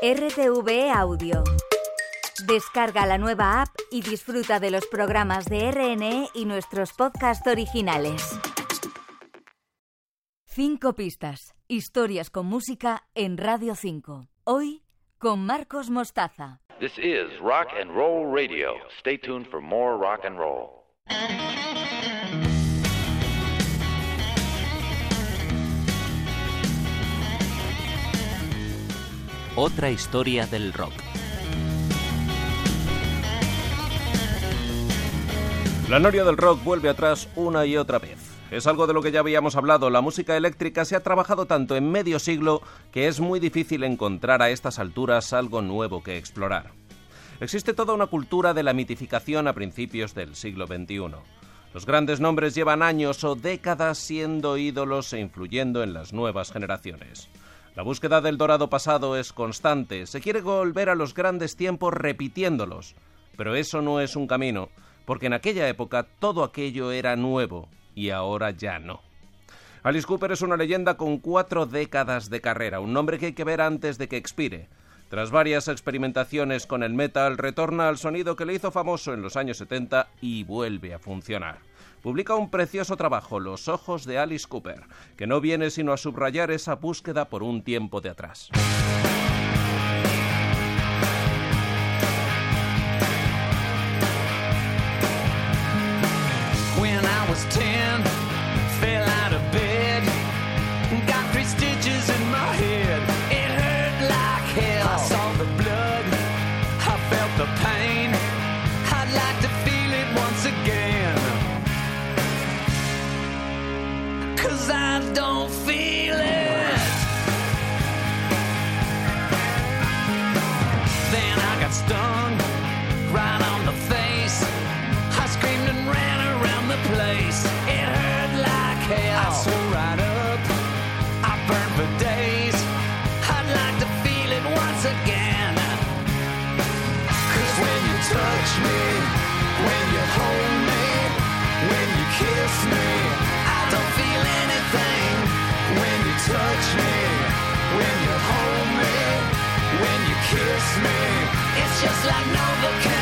RTV Audio. Descarga la nueva app y disfruta de los programas de RNE y nuestros podcasts originales. Cinco pistas. Historias con música en Radio 5. Hoy con Marcos Mostaza. This is Rock and Roll Radio. Stay tuned for more rock and roll. Otra historia del rock. La noria del rock vuelve atrás una y otra vez. Es algo de lo que ya habíamos hablado. La música eléctrica se ha trabajado tanto en medio siglo que es muy difícil encontrar a estas alturas algo nuevo que explorar. Existe toda una cultura de la mitificación a principios del siglo XXI. Los grandes nombres llevan años o décadas siendo ídolos e influyendo en las nuevas generaciones. La búsqueda del dorado pasado es constante, se quiere volver a los grandes tiempos repitiéndolos, pero eso no es un camino, porque en aquella época todo aquello era nuevo y ahora ya no. Alice Cooper es una leyenda con cuatro décadas de carrera, un nombre que hay que ver antes de que expire. Tras varias experimentaciones con el metal, retorna al sonido que le hizo famoso en los años 70 y vuelve a funcionar. Publica un precioso trabajo, Los ojos de Alice Cooper, que no viene sino a subrayar esa búsqueda por un tiempo de atrás. Touch me, when you hold me, when you kiss me, I don't feel anything. When you touch me, when you hold me, when you kiss me, it's just like Novocaine.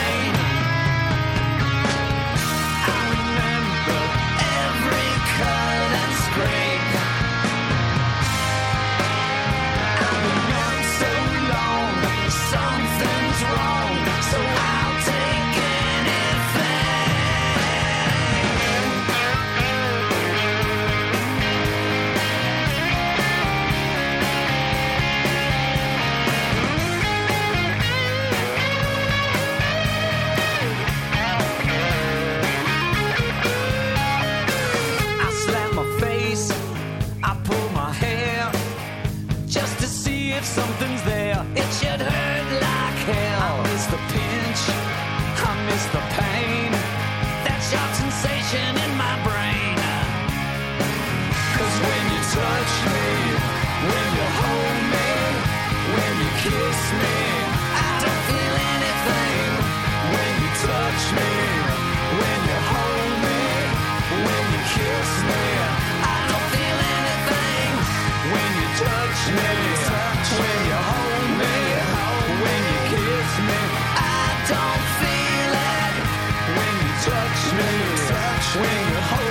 me. Touch me.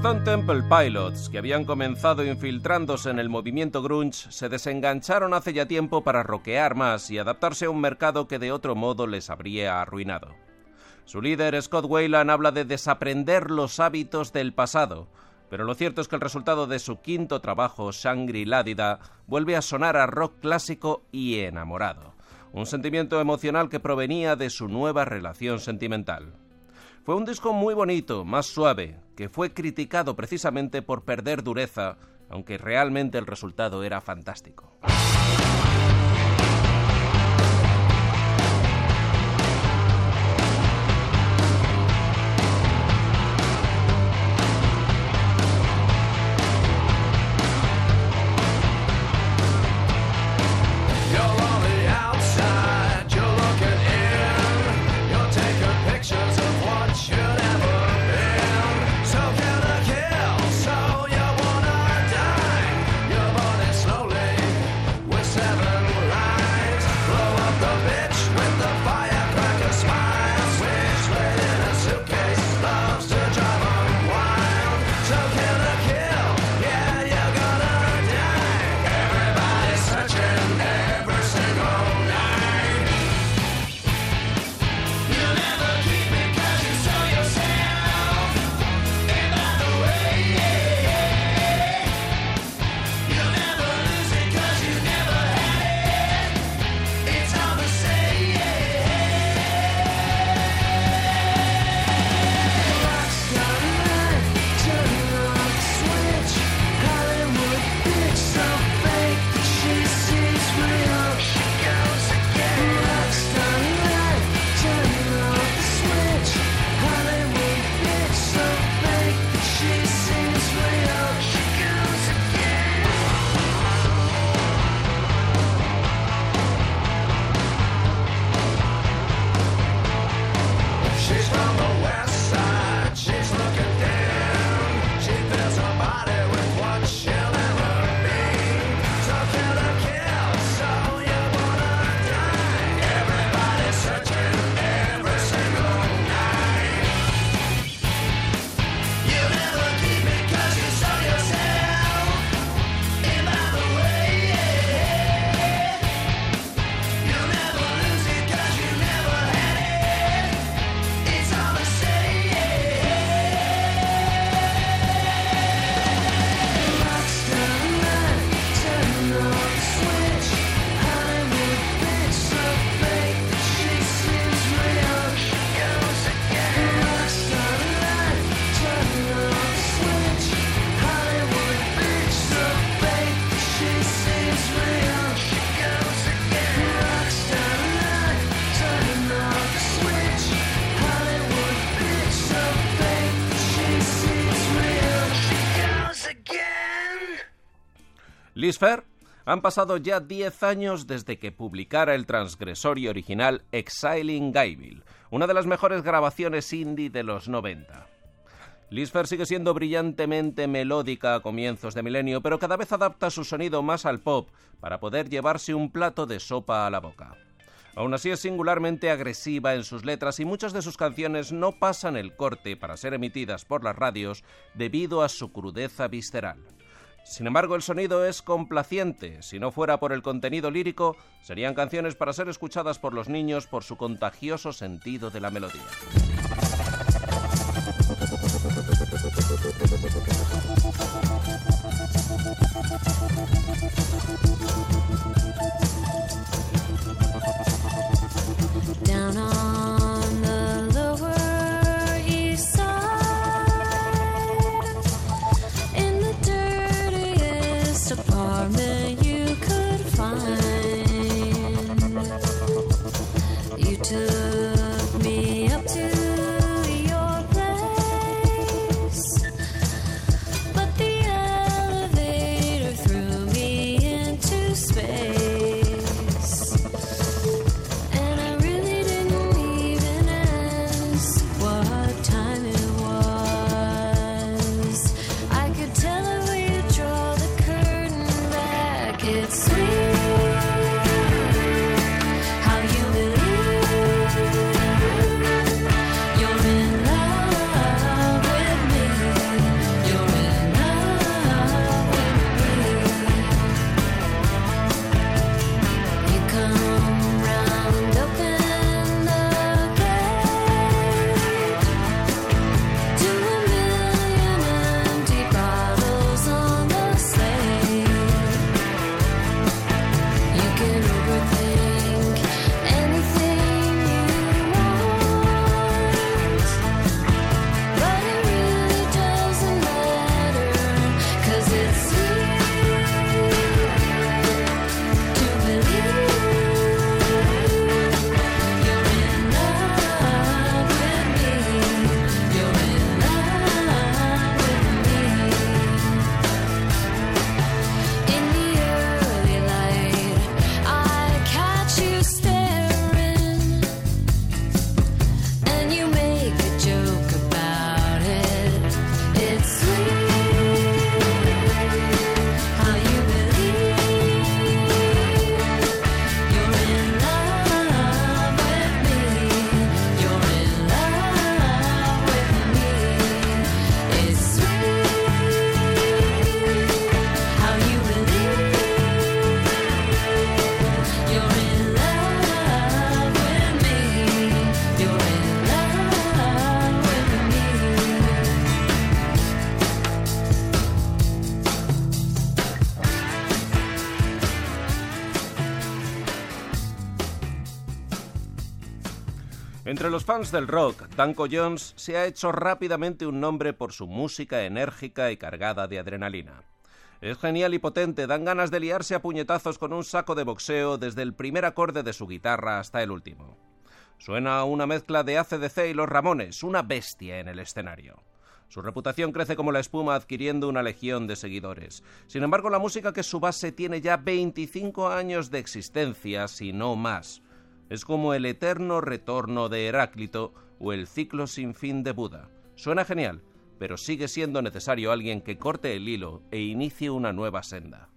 Stone Temple Pilots, que habían comenzado infiltrándose en el movimiento grunge, se desengancharon hace ya tiempo para rockear más y adaptarse a un mercado que de otro modo les habría arruinado. Su líder, Scott Wayland, habla de desaprender los hábitos del pasado, pero lo cierto es que el resultado de su quinto trabajo, Shangri-La Dida, vuelve a sonar a rock clásico y enamorado, un sentimiento emocional que provenía de su nueva relación sentimental. Fue un disco muy bonito, más suave, que fue criticado precisamente por perder dureza, aunque realmente el resultado era fantástico. Lisfer, han pasado ya 10 años desde que publicara el transgresorio original Exiling Guyville, una de las mejores grabaciones indie de los 90. Lisfer sigue siendo brillantemente melódica a comienzos de milenio, pero cada vez adapta su sonido más al pop para poder llevarse un plato de sopa a la boca. Aún así es singularmente agresiva en sus letras y muchas de sus canciones no pasan el corte para ser emitidas por las radios debido a su crudeza visceral. Sin embargo, el sonido es complaciente. Si no fuera por el contenido lírico, serían canciones para ser escuchadas por los niños por su contagioso sentido de la melodía. Entre los fans del rock, Danko Jones se ha hecho rápidamente un nombre por su música enérgica y cargada de adrenalina. Es genial y potente, dan ganas de liarse a puñetazos con un saco de boxeo desde el primer acorde de su guitarra hasta el último. Suena una mezcla de ACDC y los Ramones, una bestia en el escenario. Su reputación crece como la espuma adquiriendo una legión de seguidores. Sin embargo, la música que su base tiene ya 25 años de existencia, si no más. Es como el eterno retorno de Heráclito o el ciclo sin fin de Buda. Suena genial, pero sigue siendo necesario alguien que corte el hilo e inicie una nueva senda.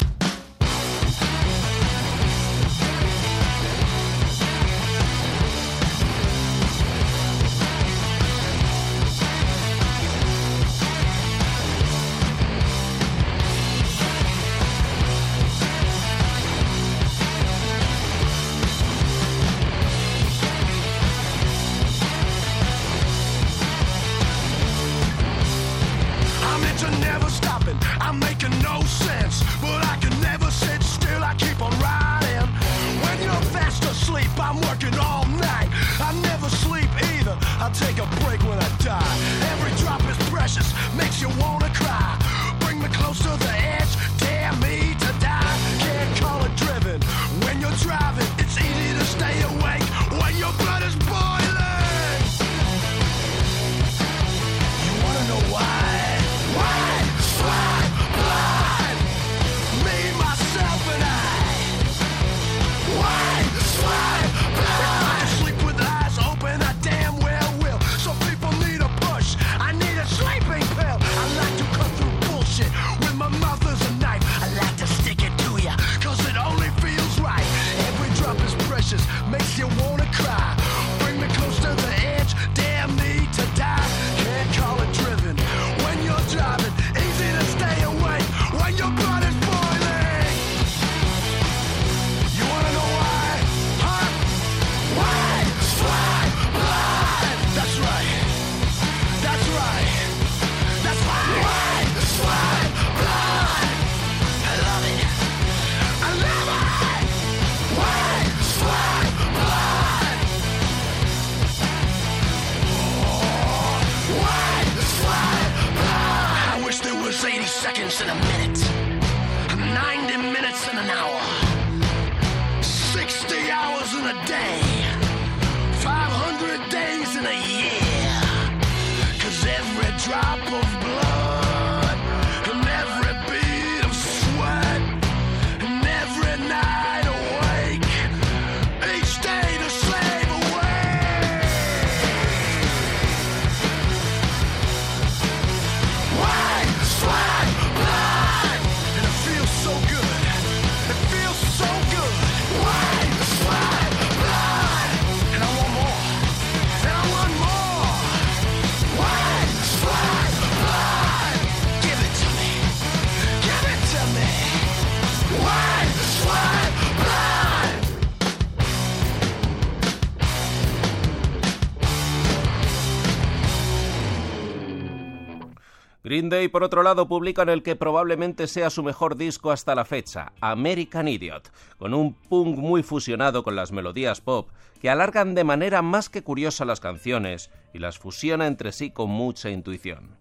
A day. 500 days in a year. Cause every drop of blood Green Day, por otro lado, publican el que probablemente sea su mejor disco hasta la fecha, American Idiot, con un punk muy fusionado con las melodías pop, que alargan de manera más que curiosa las canciones y las fusiona entre sí con mucha intuición.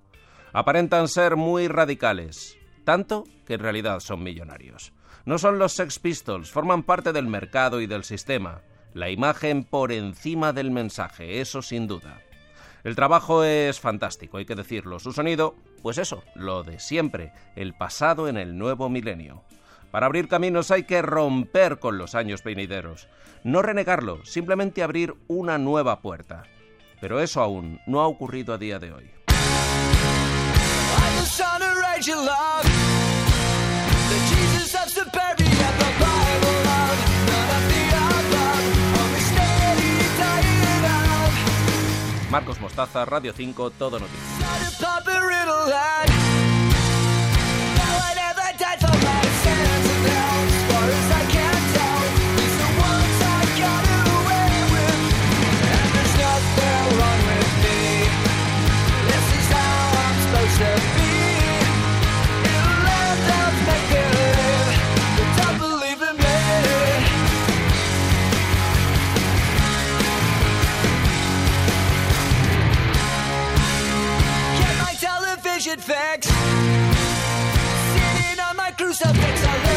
Aparentan ser muy radicales, tanto que en realidad son millonarios. No son los Sex Pistols, forman parte del mercado y del sistema. La imagen por encima del mensaje, eso sin duda. El trabajo es fantástico, hay que decirlo. Su sonido, pues eso, lo de siempre, el pasado en el nuevo milenio. Para abrir caminos hay que romper con los años peinideros. No renegarlo, simplemente abrir una nueva puerta. Pero eso aún no ha ocurrido a día de hoy. Marcos Mostaza, Radio 5, Todo Noticias. crucifix. Sitting on my crucifix.